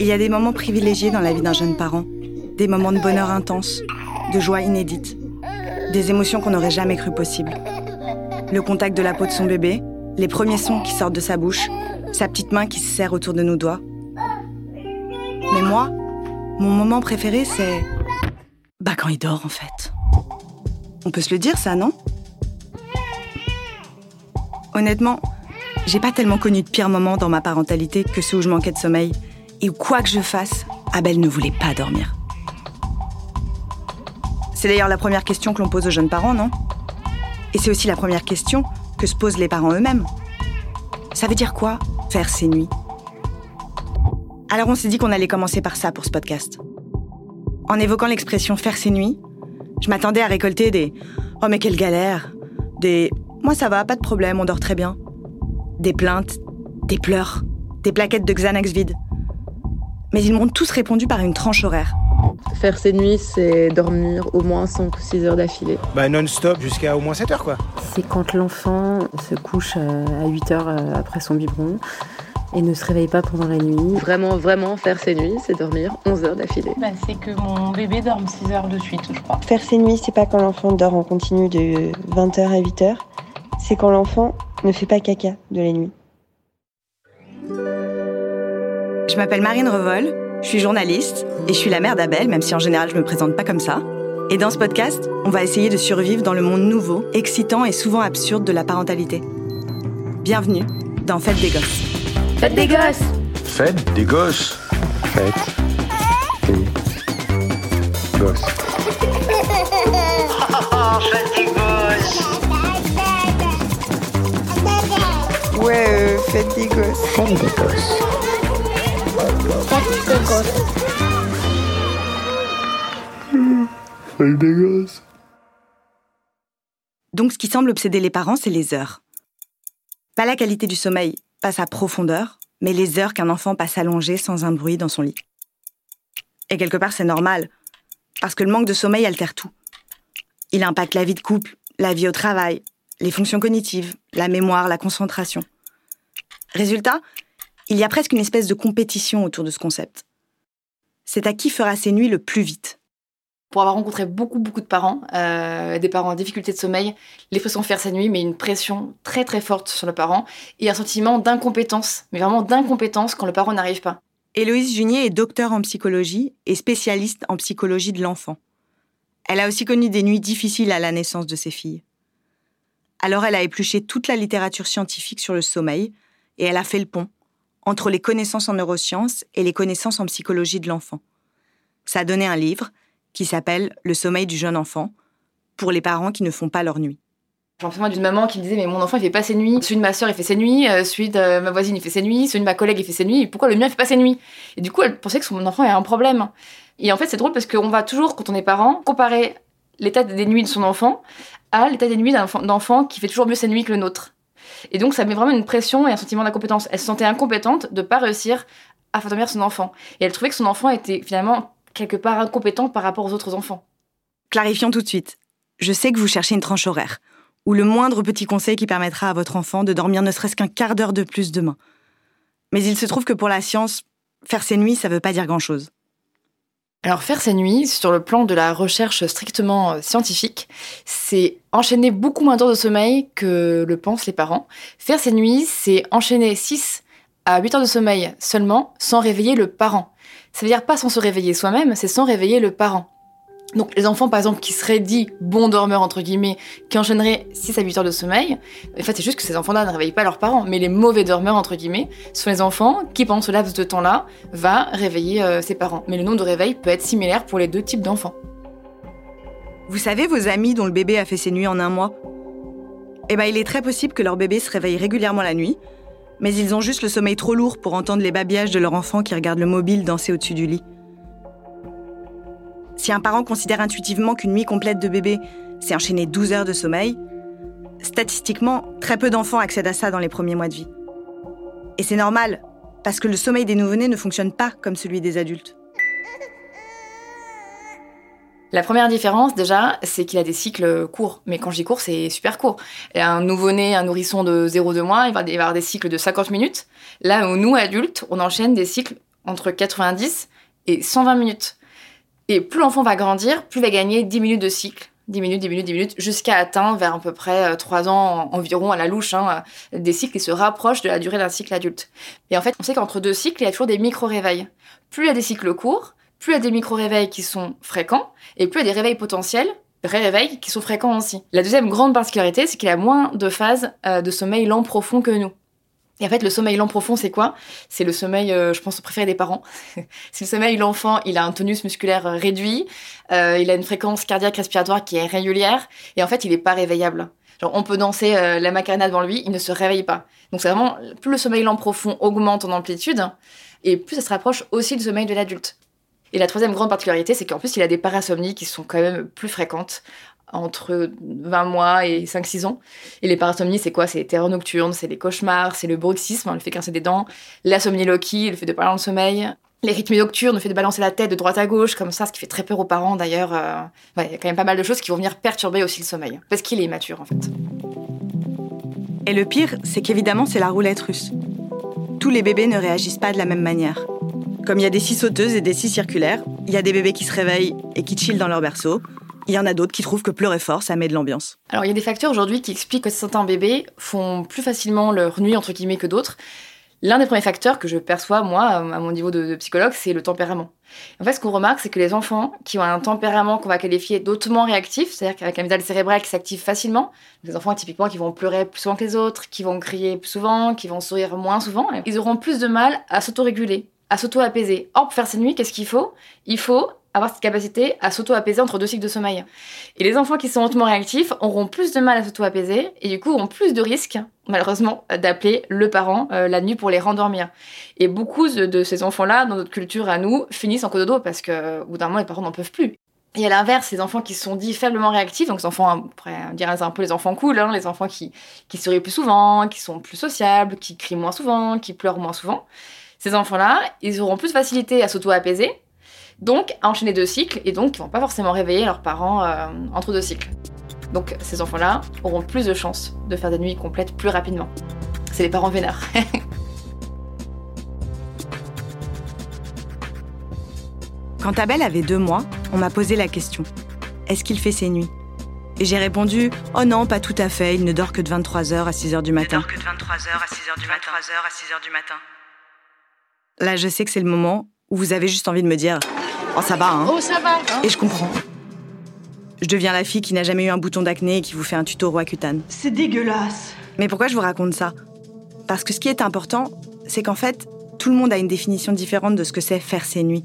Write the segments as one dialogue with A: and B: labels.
A: Il y a des moments privilégiés dans la vie d'un jeune parent, des moments de bonheur intense, de joie inédite, des émotions qu'on n'aurait jamais cru possibles. Le contact de la peau de son bébé, les premiers sons qui sortent de sa bouche, sa petite main qui se serre autour de nos doigts. Mais moi, mon moment préféré, c'est. Bah, quand il dort, en fait. On peut se le dire, ça, non? Honnêtement, j'ai pas tellement connu de pire moment dans ma parentalité que ceux où je manquais de sommeil et quoi que je fasse, Abel ne voulait pas dormir. C'est d'ailleurs la première question que l'on pose aux jeunes parents, non? Et c'est aussi la première question que se posent les parents eux-mêmes. Ça veut dire quoi, faire ses nuits? Alors on s'est dit qu'on allait commencer par ça pour ce podcast. En évoquant l'expression faire ses nuits, je m'attendais à récolter des Oh mais quelle galère Des Moi ça va, pas de problème, on dort très bien. Des plaintes, des pleurs, des plaquettes de Xanax vides mais ils m'ont tous répondu par une tranche horaire.
B: Faire ses nuits, c'est dormir au moins 5 ou 6 heures d'affilée.
C: Bah non-stop jusqu'à au moins 7 heures quoi.
D: C'est quand l'enfant se couche euh, à 8 heures euh, après son biberon et ne se réveille pas pendant la nuit.
B: Vraiment, vraiment faire ses nuits, c'est dormir 11 heures d'affilée.
E: Bah, c'est que mon bébé dorme 6 heures de suite, je crois.
F: Faire ses nuits, c'est pas quand l'enfant dort en continu de 20h à 8h, c'est quand l'enfant ne fait pas caca de la nuit.
A: M'appelle Marine Revol, je suis journaliste et je suis la mère d'Abel, même si en général je me présente pas comme ça. Et dans ce podcast, on va essayer de survivre dans le monde nouveau, excitant et souvent absurde de la parentalité. Bienvenue dans Fête des gosses.
G: Fête des gosses
H: Fête des gosses
I: Fête des gosses.
J: Fête des gosses
F: Ouais, euh, fête des gosses.
I: Fête des gosses.
A: Donc ce qui semble obséder les parents, c'est les heures. Pas la qualité du sommeil, pas sa profondeur, mais les heures qu'un enfant passe allongé sans un bruit dans son lit. Et quelque part, c'est normal, parce que le manque de sommeil altère tout. Il impacte la vie de couple, la vie au travail, les fonctions cognitives, la mémoire, la concentration. Résultat, il y a presque une espèce de compétition autour de ce concept. C'est à qui fera ses nuits le plus vite.
K: Pour avoir rencontré beaucoup, beaucoup de parents, euh, des parents en difficulté de sommeil, l'expression faire sa nuit met une pression très, très forte sur le parent et un sentiment d'incompétence, mais vraiment d'incompétence quand le parent n'arrive pas.
A: Héloïse Junier est docteur en psychologie et spécialiste en psychologie de l'enfant. Elle a aussi connu des nuits difficiles à la naissance de ses filles. Alors elle a épluché toute la littérature scientifique sur le sommeil et elle a fait le pont entre les connaissances en neurosciences et les connaissances en psychologie de l'enfant. Ça a donné un livre qui s'appelle Le sommeil du jeune enfant pour les parents qui ne font pas leur nuit.
K: J'en moi d'une maman qui me disait mais mon enfant il fait pas ses nuits, celui de ma soeur il fait ses nuits, euh, celui de ma voisine il fait ses nuits, celui de ma collègue il fait ses nuits, pourquoi le mien il fait pas ses nuits? Et du coup elle pensait que son enfant a un problème. Et en fait c'est drôle parce qu'on va toujours quand on est parent comparer l'état des nuits de son enfant à l'état des nuits d'un enfant qui fait toujours mieux ses nuits que le nôtre. Et donc, ça met vraiment une pression et un sentiment d'incompétence. Elle se sentait incompétente de pas réussir à faire dormir son enfant. Et elle trouvait que son enfant était finalement quelque part incompétent par rapport aux autres enfants.
A: Clarifions tout de suite. Je sais que vous cherchez une tranche horaire, ou le moindre petit conseil qui permettra à votre enfant de dormir ne serait-ce qu'un quart d'heure de plus demain. Mais il se trouve que pour la science, faire ses nuits, ça veut pas dire grand-chose.
K: Alors faire ses nuits, sur le plan de la recherche strictement euh, scientifique, c'est enchaîner beaucoup moins d'heures de sommeil que le pensent les parents. Faire ses nuits, c'est enchaîner 6 à 8 heures de sommeil seulement sans réveiller le parent. Ça veut dire pas sans se réveiller soi-même, c'est sans réveiller le parent. Donc les enfants, par exemple, qui seraient dits bons dormeurs, entre guillemets, qui enchaîneraient 6 à 8 heures de sommeil, en fait, c'est juste que ces enfants-là ne réveillent pas leurs parents. Mais les mauvais dormeurs, entre guillemets, sont les enfants qui, pendant ce laps de temps-là, va réveiller euh, ses parents. Mais le nombre de réveils peut être similaire pour les deux types d'enfants.
A: Vous savez, vos amis dont le bébé a fait ses nuits en un mois Eh ben, il est très possible que leur bébé se réveille régulièrement la nuit, mais ils ont juste le sommeil trop lourd pour entendre les babillages de leur enfant qui regarde le mobile danser au-dessus du lit. Si un parent considère intuitivement qu'une nuit complète de bébé, c'est enchaîner 12 heures de sommeil, statistiquement, très peu d'enfants accèdent à ça dans les premiers mois de vie. Et c'est normal, parce que le sommeil des nouveau-nés ne fonctionne pas comme celui des adultes.
K: La première différence, déjà, c'est qu'il a des cycles courts. Mais quand je dis court, c'est super court. Un nouveau-né, un nourrisson de 0,2 mois, il va avoir des cycles de 50 minutes. Là où nous, adultes, on enchaîne des cycles entre 90 et 120 minutes. Et plus l'enfant va grandir, plus il va gagner 10 minutes de cycle. 10 minutes, 10 minutes, 10 minutes, jusqu'à atteindre vers à peu près 3 ans environ à la louche, hein, des cycles qui se rapprochent de la durée d'un cycle adulte. Et en fait, on sait qu'entre deux cycles, il y a toujours des micro-réveils. Plus il y a des cycles courts, plus il y a des micro-réveils qui sont fréquents, et plus il y a des réveils potentiels, réveils qui sont fréquents aussi. La deuxième grande particularité, c'est qu'il a moins de phases euh, de sommeil lent profond que nous. Et en fait, le sommeil lent profond, c'est quoi? C'est le sommeil, euh, je pense, préféré des parents. c'est le sommeil, l'enfant, il a un tonus musculaire euh, réduit, euh, il a une fréquence cardiaque respiratoire qui est régulière, et en fait, il n'est pas réveillable. On peut danser la macarena devant lui, il ne se réveille pas. Donc, c'est vraiment, plus le sommeil lent profond augmente en amplitude, et plus ça se rapproche aussi du sommeil de l'adulte. Et la troisième grande particularité, c'est qu'en plus, il a des parasomnies qui sont quand même plus fréquentes entre 20 mois et 5-6 ans. Et les parasomnies, c'est quoi? C'est les terreurs nocturnes, c'est les cauchemars, c'est le bruxisme, le fait grincer des dents, la somniloquie, le fait de parler en sommeil, les rythmes nocturnes, le fait de balancer la tête de droite à gauche, comme ça, ce qui fait très peur aux parents d'ailleurs. Euh, il y a quand même pas mal de choses qui vont venir perturber aussi le sommeil, parce qu'il est immature en fait.
A: Et le pire, c'est qu'évidemment, c'est la roulette russe. Tous les bébés ne réagissent pas de la même manière. Comme il y a des scies sauteuses et des scies circulaires, il y a des bébés qui se réveillent et qui chillent dans leur berceau, il y en a d'autres qui trouvent que pleurer fort, ça met de l'ambiance.
K: Alors il y a des facteurs aujourd'hui qui expliquent que certains bébés font plus facilement leur nuit entre guillemets que d'autres. L'un des premiers facteurs que je perçois, moi, à mon niveau de, psychologue, c'est le tempérament. En fait, ce qu'on remarque, c'est que les enfants qui ont un tempérament qu'on va qualifier d'autrement réactif, c'est-à-dire qu'avec l'amygdale cérébrale qui s'active facilement, les enfants typiquement qui vont pleurer plus souvent que les autres, qui vont crier plus souvent, qui vont sourire moins souvent, ils auront plus de mal à s'autoréguler, à s'auto-apaiser. Or, pour faire ces nuits, qu'est-ce qu'il faut? Il faut avoir cette capacité à s'auto-apaiser entre deux cycles de sommeil. Et les enfants qui sont hautement réactifs auront plus de mal à s'auto-apaiser et du coup auront plus de risques, malheureusement, d'appeler le parent euh, la nuit pour les rendormir. Et beaucoup de, ces enfants-là, dans notre culture à nous, finissent en cododo parce que, au bout d'un moment, les parents n'en peuvent plus. Et à l'inverse, les enfants qui sont dits faiblement réactifs, donc les enfants, on dire un peu les enfants cool, hein, les enfants qui, qui sourient plus souvent, qui sont plus sociables, qui crient moins souvent, qui pleurent moins souvent, ces enfants-là, ils auront plus de facilité à s'auto-apaiser donc à enchaîner deux cycles, et donc ils vont pas forcément réveiller leurs parents euh, entre deux cycles. Donc ces enfants-là auront plus de chances de faire des nuits complètes plus rapidement. C'est les parents vénères.
A: Quand Abel avait deux mois, on m'a posé la question est-ce qu'il fait ses nuits? Et j'ai répondu oh non, pas tout à fait, il ne dort que de 23h à 6h du matin.
J: Il ne dort que de 23h à 6h du matin. 23h à 6h du matin.
A: Là, je sais que c'est le moment où vous avez juste envie de me dire Oh, ça va, hein
E: Oh, ça va hein.
A: Et je comprends. Je deviens la fille qui n'a jamais eu un bouton d'acné et qui vous fait un tuto Roaccutane.
E: C'est dégueulasse.
A: Mais pourquoi je vous raconte ça? Parce que ce qui est important, c'est qu'en fait, tout le monde a une définition différente de ce que c'est faire ses nuits.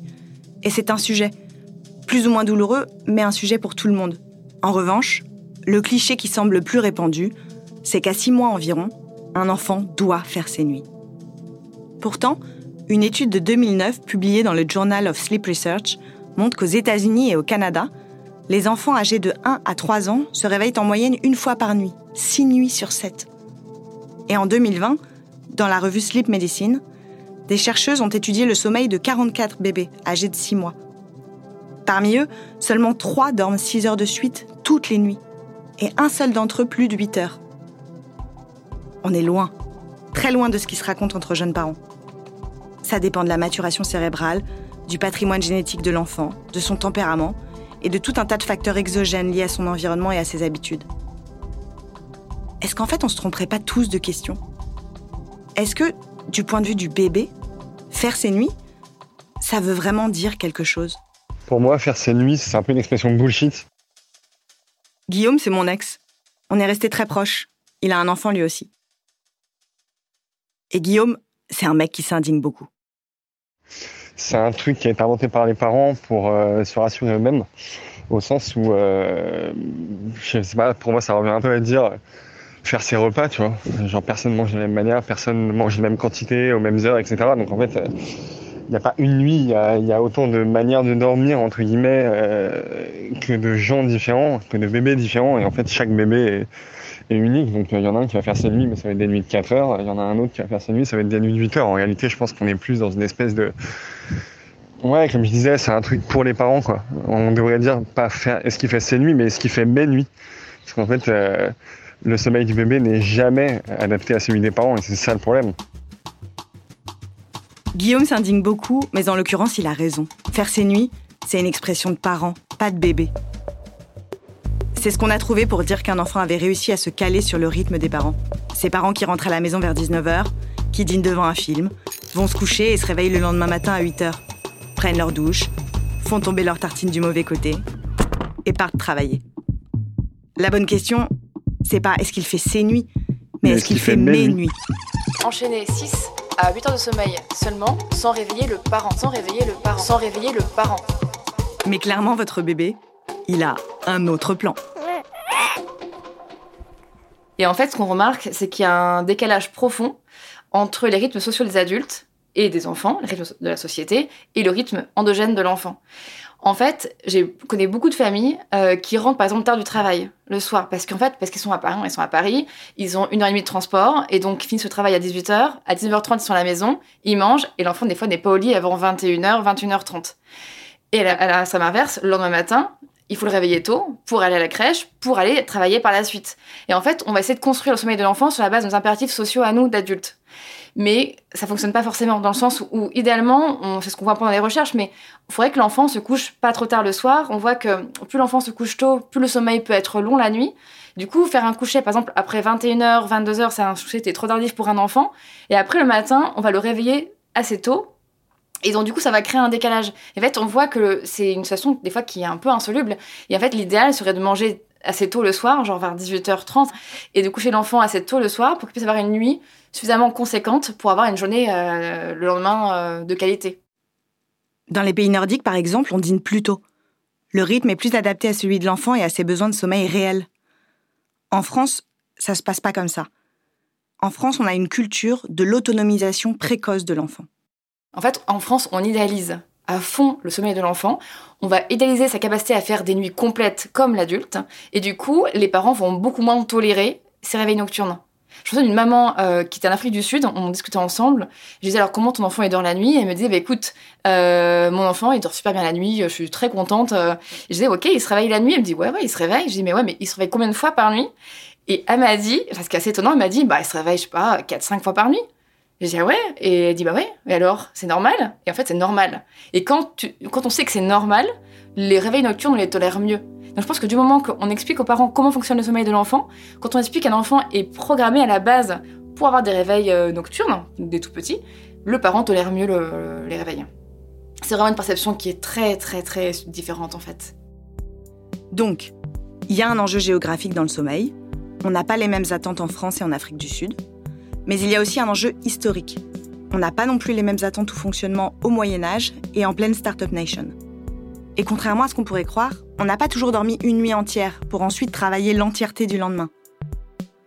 A: Et c'est un sujet. Plus ou moins douloureux, mais un sujet pour tout le monde. En revanche, le cliché qui semble le plus répandu, c'est qu'à six mois environ, un enfant doit faire ses nuits. Pourtant, une étude de 2009 publiée dans le Journal of Sleep Research montre qu'aux États-Unis et au Canada, les enfants âgés de 1 à 3 ans se réveillent en moyenne une fois par nuit, 6 nuits sur 7. Et en 2020, dans la revue Sleep Medicine, des chercheuses ont étudié le sommeil de 44 bébés âgés de 6 mois. Parmi eux, seulement 3 dorment 6 heures de suite toutes les nuits, et un seul d'entre eux plus de 8 heures. On est loin, très loin de ce qui se raconte entre jeunes parents. Ça dépend de la maturation cérébrale, du patrimoine génétique de l'enfant, de son tempérament et de tout un tas de facteurs exogènes liés à son environnement et à ses habitudes. Est-ce qu'en fait on se tromperait pas tous de questions? Est-ce que, du point de vue du bébé, faire ses nuits, ça veut vraiment dire quelque chose?
I: Pour moi, faire ses nuits, c'est un peu une expression de bullshit.
A: Guillaume, c'est mon ex. On est restés très proches. Il a un enfant lui aussi. Et Guillaume, c'est un mec qui s'indigne beaucoup.
I: C'est un truc qui a été inventé par les parents pour euh, se rassurer eux-mêmes, au sens où, euh, je sais pas, pour moi, ça revient un peu à dire euh, faire ses repas, tu vois. Genre, personne mange de la même manière, personne mange la même quantité, aux mêmes heures, etc. Donc, en fait, il n'y a pas une nuit, il y y a, autant de manières de dormir, entre guillemets, que de gens différents, que de bébés différents. Et en fait, chaque bébé est, unique. Donc, il y en a un qui va faire ses nuits, mais ça va être des nuits de 4 heures. Il y en a un autre qui va faire ses nuits, ça va être des nuits de 8 heures. En réalité, je pense qu'on est plus dans une espèce de. Ouais, comme je disais, c'est un truc pour les parents, quoi. On devrait dire pas faire est-ce qu'il fait ses nuits, mais est-ce qu'il fait mes nuits? Parce qu'en fait, euh, le sommeil du bébé n'est jamais adapté à celui des parents, et c'est ça le problème.
A: Guillaume s'indigne beaucoup, mais en l'occurrence, il a raison. Faire ses nuits, c'est une expression de parent, pas de bébé. C'est ce qu'on a trouvé pour dire qu'un enfant avait réussi à se caler sur le rythme des parents. Ses parents qui rentrent à la maison vers 19h, qui dînent devant un film, vont se coucher et se réveillent le lendemain matin à 8h, prennent leur douche, font tomber leur tartine du mauvais côté et partent travailler. La bonne question, c'est pas est-ce qu'il fait ses nuits, mais, est-ce qu'il fait, mes nuits
K: Enchaîner 6 à 8 heures de sommeil seulement, sans réveiller le parent, sans réveiller le parent, sans réveiller le parent.
A: Mais clairement, votre bébé, il a un autre plan.
K: Et en fait, ce qu'on remarque, c'est qu'il y a un décalage profond entre les rythmes sociaux des adultes et des enfants, le rythme de la société, et le rythme endogène de l'enfant. En fait, je connais beaucoup de familles euh, qui rentrent par exemple tard du travail le soir parce qu'en fait parce qu'ils sont à Paris, ils sont à Paris, ils ont une heure et demie de transport et donc ils finissent le travail à 18h, à 19h30 ils sont à la maison, ils mangent et l'enfant des fois n'est pas au lit avant 21h, 21h30. Et à la, ça m'inverse, le lendemain matin, il faut le réveiller tôt pour aller à la crèche, pour aller travailler par la suite. Et en fait, on va essayer de construire le sommeil de l'enfant sur la base de nos impératifs sociaux à nous d'adultes. Mais ça fonctionne pas forcément dans le sens où, idéalement, c'est ce qu'on voit pendant les recherches, mais il faudrait que l'enfant se couche pas trop tard le soir. On voit que plus l'enfant se couche tôt, plus le sommeil peut être long la nuit. Du coup, faire un coucher, par exemple, après 21h, 22h, c'est un coucher qui est trop tardif pour un enfant. Et après, le matin, on va le réveiller assez tôt et donc, du coup, ça va créer un décalage. Et en fait, on voit que c'est une situation, des fois, qui est un peu insoluble. Et en fait, l'idéal serait de manger assez tôt le soir, genre vers 18h30, et de coucher l'enfant assez tôt le soir pour qu'il puisse avoir une nuit suffisamment conséquente pour avoir une journée euh, le lendemain euh, de qualité.
A: Dans les pays nordiques, par exemple, on dîne plus tôt. Le rythme est plus adapté à celui de l'enfant et à ses besoins de sommeil réels. En France, ça se passe pas comme ça. En France, on a une culture de l'autonomisation précoce de l'enfant.
K: En fait, en France, on idéalise à fond le sommeil de l'enfant. On va idéaliser sa capacité à faire des nuits complètes comme l'adulte. Et du coup, les parents vont beaucoup moins tolérer ces réveils nocturnes. Je me souviens d'une maman euh, qui était en Afrique du Sud, on discutait ensemble. Je disais alors comment ton enfant il dort la nuit? Et Elle me disait bah, écoute, euh, mon enfant il dort super bien la nuit, je suis très contente. Je disais ok, il se réveille la nuit. Elle me dit ouais ouais, il se réveille. Je dis mais ouais, mais il se réveille combien de fois par nuit? Et elle m'a dit, parce qu'assez étonnant, elle m'a dit bah il se réveille je sais pas 4-5 fois par nuit. J'ai dit ah ouais? Et elle dit bah ouais mais alors c'est normal? Et en fait c'est normal. Et quand tu, quand on sait que c'est normal les réveils nocturnes on les tolère mieux. Donc je pense que du moment qu'on explique aux parents comment fonctionne le sommeil de l'enfant quand on explique qu'un enfant est programmé à la base pour avoir des réveils nocturnes des tout petits le parent tolère mieux le, les réveils. C'est vraiment une perception qui est très très très différente en fait.
A: Donc il y a un enjeu géographique dans le sommeil. On n'a pas les mêmes attentes en France et en Afrique du Sud mais il y a aussi un enjeu historique. On n'a pas non plus les mêmes attentes au fonctionnement au Moyen Âge et en pleine Startup Nation. Et contrairement à ce qu'on pourrait croire, on n'a pas toujours dormi une nuit entière pour ensuite travailler l'entièreté du lendemain.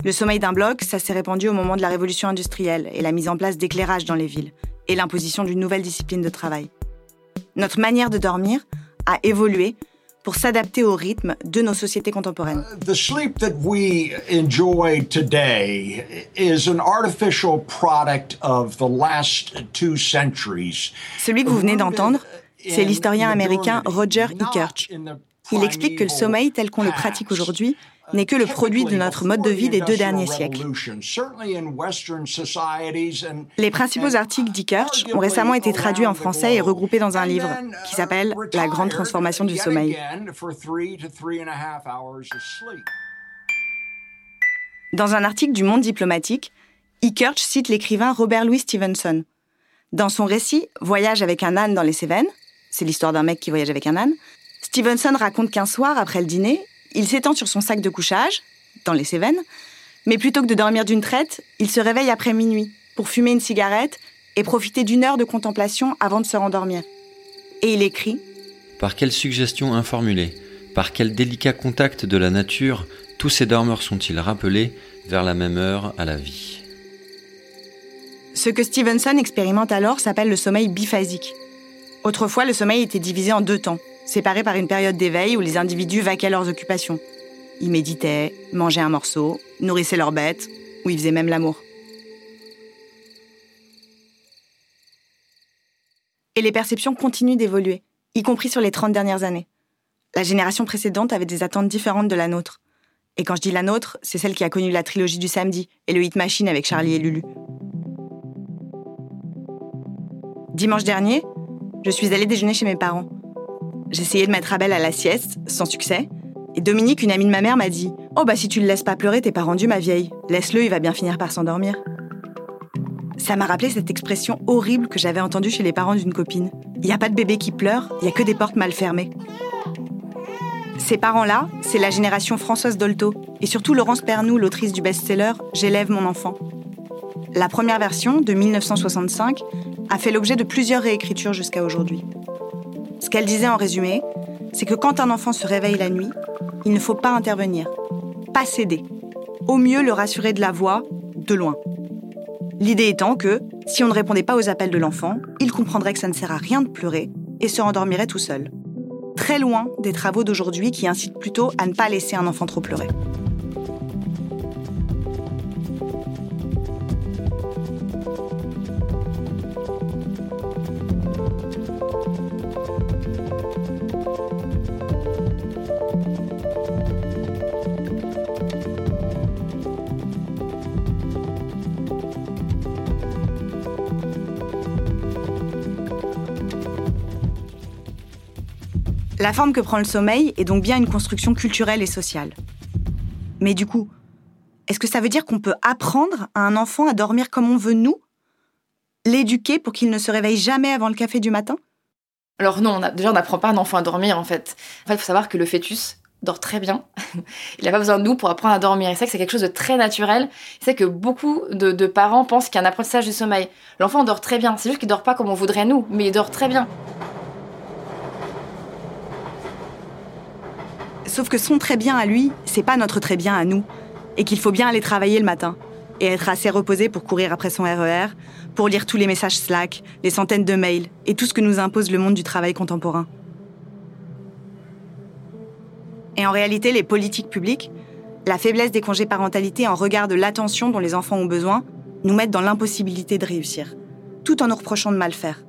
A: Le sommeil d'un bloc, ça s'est répandu au moment de la révolution industrielle et la mise en place d'éclairage dans les villes, et l'imposition d'une nouvelle discipline de travail. Notre manière de dormir a évolué pour s'adapter au rythme de nos sociétés contemporaines.
G: The sleep that we enjoy today is an artificial product of the last two centuries.
A: Celui que vous venez d'entendre, c'est l'historien américain Roger Ekirch. Il explique que le sommeil tel qu'on le pratique aujourd'hui n'est que le produit de notre mode de vie des deux derniers siècles. Les principaux articles d'Ikirch ont récemment été traduits en français et regroupés dans un livre qui s'appelle La grande transformation du sommeil. Dans un article du Monde diplomatique, Ikirch cite l'écrivain Robert Louis Stevenson. Dans son récit, Voyage avec un âne dans les Cévennes, c'est l'histoire d'un mec qui voyage avec un âne, Stevenson raconte qu'un soir, après le dîner, il s'étend sur son sac de couchage, dans les Cévennes, mais plutôt que de dormir d'une traite, il se réveille après minuit pour fumer une cigarette et profiter d'une heure de contemplation avant de se rendormir. Et il écrit
L: Par quelle suggestion informulée, par quel délicat contact de la nature, tous ces dormeurs sont-ils rappelés vers la même heure à la vie?
A: Ce que Stevenson expérimente alors s'appelle le sommeil biphasique. Autrefois, le sommeil était divisé en deux temps, séparés par une période d'éveil où les individus vaquaient leurs occupations. Ils méditaient, mangeaient un morceau, nourrissaient leurs bêtes, ou ils faisaient même l'amour. Et les perceptions continuent d'évoluer, y compris sur les 30 dernières années. La génération précédente avait des attentes différentes de la nôtre. Et quand je dis la nôtre, c'est celle qui a connu la trilogie du samedi et le hit machine avec Charlie et Lulu. Dimanche dernier, je suis allée déjeuner chez mes parents. J'essayais de mettre Abel à la sieste, sans succès. Et Dominique, une amie de ma mère, m'a dit Oh bah si tu le laisses pas pleurer, t'es pas rendu ma vieille. Laisse-le, il va bien finir par s'endormir. Ça m'a rappelé cette expression horrible que j'avais entendue chez les parents d'une copine. Il n'y a pas de bébé qui pleure, il y a que des portes mal fermées. Ces parents-là, c'est la génération Françoise Dolto et surtout Laurence Pernou, l'autrice du best-seller J'élève mon enfant. La première version, de 1965, a fait l'objet de plusieurs réécritures jusqu'à aujourd'hui. Ce qu'elle disait en résumé, c'est que quand un enfant se réveille la nuit, il ne faut pas intervenir, pas céder. Au mieux le rassurer de la voix, de loin. L'idée étant que, si on ne répondait pas aux appels de l'enfant, il comprendrait que ça ne sert à rien de pleurer et se rendormirait tout seul très loin des travaux d'aujourd'hui qui incitent plutôt à ne pas laisser un enfant trop pleurer. La forme que prend le sommeil est donc bien une construction culturelle et sociale. Mais du coup, est-ce que ça veut dire qu'on peut apprendre à un enfant à dormir comme on veut nous? L'éduquer pour qu'il ne se réveille jamais avant le café du matin?
K: Alors non, déjà on n'apprend pas un enfant à dormir en fait. En fait, il faut savoir que le fœtus dort très bien. il n'a pas besoin de nous pour apprendre à dormir. Et c'est que c'est quelque chose de très naturel. C'est que beaucoup de, parents pensent qu'il y a un apprentissage du sommeil. L'enfant dort très bien. C'est juste qu'il dort pas comme on voudrait nous, mais il dort très bien.
A: Sauf que son très bien à lui, c'est pas notre très bien à nous. Et qu'il faut bien aller travailler le matin. Et être assez reposé pour courir après son RER, e pour lire tous les messages Slack, les centaines de mails et tout ce que nous impose le monde du travail contemporain. Et en réalité, les politiques publiques, la faiblesse des congés parentalité en regard de l'attention dont les enfants ont besoin, nous mettent dans l'impossibilité de réussir, tout en nous reprochant de mal faire.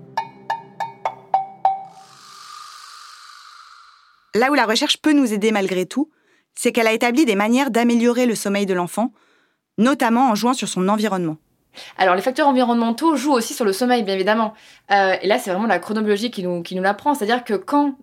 A: Là où la recherche peut nous aider malgré tout, c'est qu'elle a établi des manières d'améliorer le sommeil de l'enfant, notamment en jouant sur son environnement.
K: Alors les facteurs environnementaux jouent aussi sur le sommeil, bien évidemment. Euh, et là, c'est vraiment la chronobiologie qui nous, qui nous l'apprend. C'est-à-dire que quand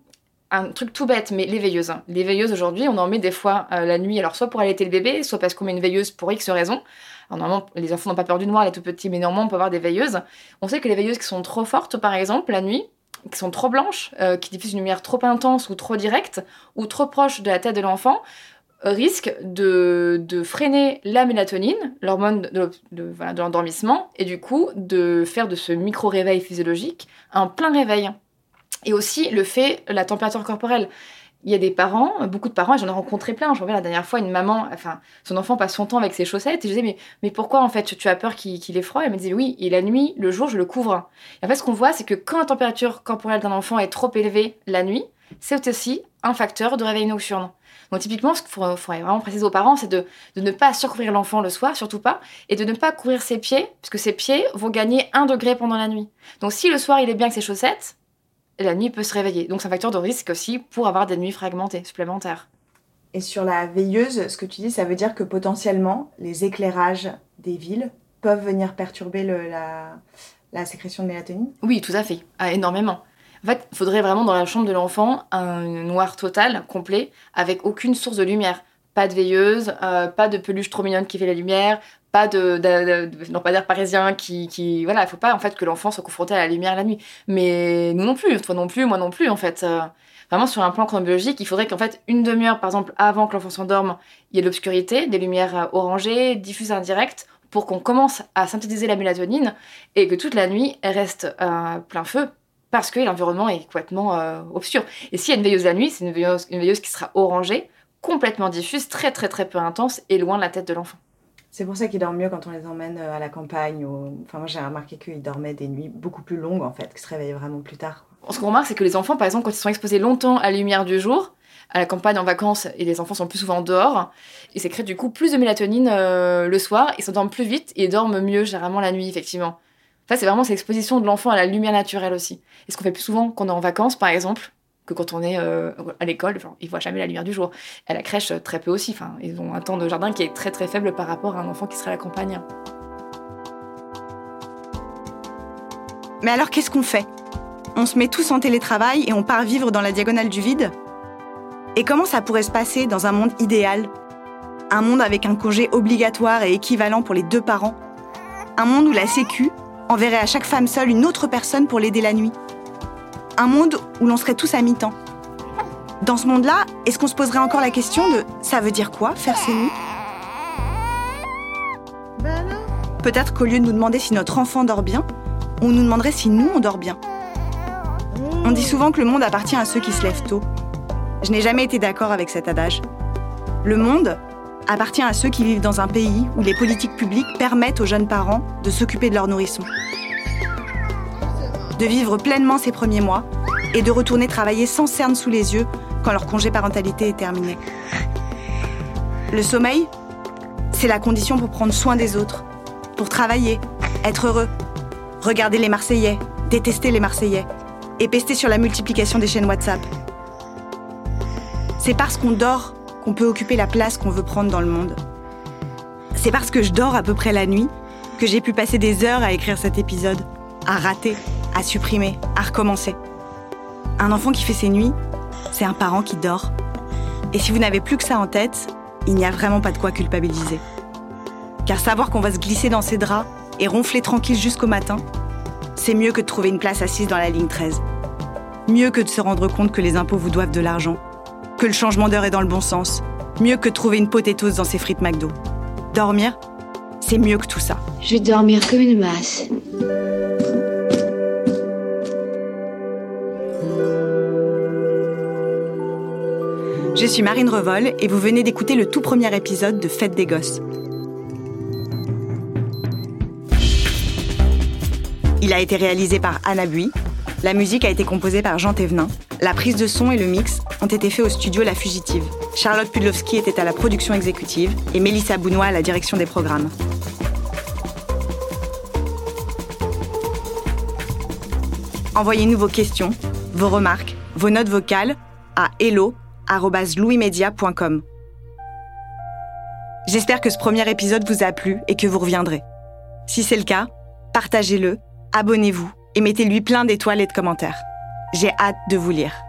K: un truc tout bête, mais les veilleuses. Hein. Les veilleuses aujourd'hui, on en met des fois euh, la nuit, alors soit pour allaiter le bébé, soit parce qu'on met une veilleuse pour X raisons. Alors normalement, les enfants n'ont pas peur du noir, les tout petits, mais néanmoins, on peut avoir des veilleuses. On sait que les veilleuses qui sont trop fortes, par exemple, la nuit, qui sont trop blanches, euh, qui diffusent une lumière trop intense ou trop directe, ou trop proche de la tête de l'enfant, risquent de, freiner la mélatonine, l'hormone de, de, de l'endormissement, et du coup de faire de ce micro-réveil physiologique un plein réveil. Et aussi le fait, la température corporelle il y a des parents, beaucoup de parents, j'en ai rencontré plein. Je reviens la dernière fois, une maman, enfin, son enfant passe son temps avec ses chaussettes, et je disais, mais, mais pourquoi en fait tu as peur qu'il ait froid? Elle me disait, oui, et la nuit, le jour, je le couvre. Et en fait, ce qu'on voit, c'est que quand la température corporelle d'un enfant est trop élevée la nuit, c'est aussi un facteur de réveil nocturne. Donc typiquement, ce qu'il faudrait vraiment préciser aux parents, c'est de, de, ne pas surcouvrir l'enfant le soir, surtout pas, et de ne pas couvrir ses pieds, puisque ses pieds vont gagner un degré pendant la nuit. Donc si le soir il est bien avec ses chaussettes, la nuit peut se réveiller. Donc c'est un facteur de risque aussi pour avoir des nuits fragmentées, supplémentaires.
A: Et sur la veilleuse, ce que tu dis, ça veut dire que potentiellement, les éclairages des villes peuvent venir perturber la, la, sécrétion de mélatonine?
K: Oui, tout à fait, ah, énormément. En fait, il faudrait vraiment dans la chambre de l'enfant un noir total, complet, avec aucune source de lumière. pas de veilleuse, euh, pas de peluche trop mignonne qui fait la lumière, pas de, de, de, non pas d'air parisien qui, qui voilà, il faut pas en fait que l'enfant soit confronté à la lumière la nuit. Mais nous non plus, toi non plus, moi non plus en fait. Euh, vraiment sur un plan chronobiologique, il faudrait qu'en fait une demi-heure par exemple avant que l'enfant s'endorme, il y ait de l'obscurité, des lumières euh, orangées, diffuses indirectes pour qu'on commence à synthétiser la mélatonine et que toute la nuit elle reste à plein feu parce que l'environnement est complètement euh, obscur. Et s'il y a une veilleuse la nuit, c'est une veilleuse, une veilleuse qui sera orangée, complètement diffuse, très très très peu intense et loin de la tête de l'enfant.
A: C'est pour ça qu'ils dorment mieux quand on les emmène euh, à la campagne. Ou... Enfin, moi j'ai remarqué qu'ils dormaient des nuits beaucoup plus longues en fait, qu'ils se réveillaient vraiment plus tard.
K: Ce qu'on remarque, c'est que les enfants, par exemple, quand ils sont exposés longtemps à la lumière du jour, à la campagne en vacances, et les enfants sont plus souvent dehors, ils sécrètent du coup plus de mélatonine euh, le soir, ils s'endorment plus vite et dorment mieux généralement la nuit, effectivement. Ça, c'est vraiment cette exposition de l'enfant à la lumière naturelle aussi. Et ce qu'on fait plus souvent quand on est en vacances, par exemple, que quand on est euh, à l'école, enfin, ils voient jamais la lumière du jour. À la crèche, très peu aussi. Enfin, ils ont un temps de jardin qui est très très faible par rapport à un enfant qui serait à la campagne.
A: Mais alors, qu'est-ce qu'on fait? On se met tous en télétravail et on part vivre dans la diagonale du vide? Et comment ça pourrait se passer dans un monde idéal? Un monde avec un congé obligatoire et équivalent pour les deux parents? Un monde où la Sécu enverrait à chaque femme seule une autre personne pour l'aider la nuit? Un monde où l'on serait tous à mi-temps. Dans ce monde-là, est-ce qu'on se poserait encore la question de ça veut dire quoi faire ses nuits? Peut-être qu'au lieu de nous demander si notre enfant dort bien, on nous demanderait si nous on dort bien. On dit souvent que le monde appartient à ceux qui se lèvent tôt. Je n'ai jamais été d'accord avec cet adage. Le monde, appartient à ceux qui vivent dans un pays où les politiques publiques permettent aux jeunes parents de s'occuper de leurs nourrissons. De vivre pleinement ces premiers mois et de retourner travailler sans cerne sous les yeux quand leur congé parentalité est terminé. Le sommeil, c'est la condition pour prendre soin des autres, pour travailler, être heureux, regarder les Marseillais, détester les Marseillais et pester sur la multiplication des chaînes WhatsApp. C'est parce qu'on dort qu'on peut occuper la place qu'on veut prendre dans le monde. C'est parce que je dors à peu près la nuit que j'ai pu passer des heures à écrire cet épisode, à rater, à supprimer, à recommencer. Un enfant qui fait ses nuits, c'est un parent qui dort. Et si vous n'avez plus que ça en tête, il n'y a vraiment pas de quoi culpabiliser. Car savoir qu'on va se glisser dans ses draps et ronfler tranquille jusqu'au matin, c'est mieux que de trouver une place assise dans la ligne 13. Mieux que de se rendre compte que les impôts vous doivent de l'argent que le changement d'heure est dans le bon sens. Mieux que de trouver une potatoes dans ses frites McDo. Dormir, c'est mieux que tout ça.
M: Je vais dormir comme une masse.
A: Je suis Marine Revol et vous venez d'écouter le tout premier épisode de Fête des Gosses. Il a été réalisé par Anna Bui. La musique a été composée par Jean Thévenin. La prise de son et le mix ont été faits au studio La Fugitive. Charlotte Pudlowski était à la production exécutive et Mélissa Bounois à la direction des programmes. Envoyez-nous vos questions, vos remarques, vos notes vocales à J'espère que ce premier épisode vous a plu et que vous reviendrez. Si c'est le cas, partagez-le, abonnez-vous et mettez-lui plein d'étoiles et de commentaires. J'ai hâte de vous lire.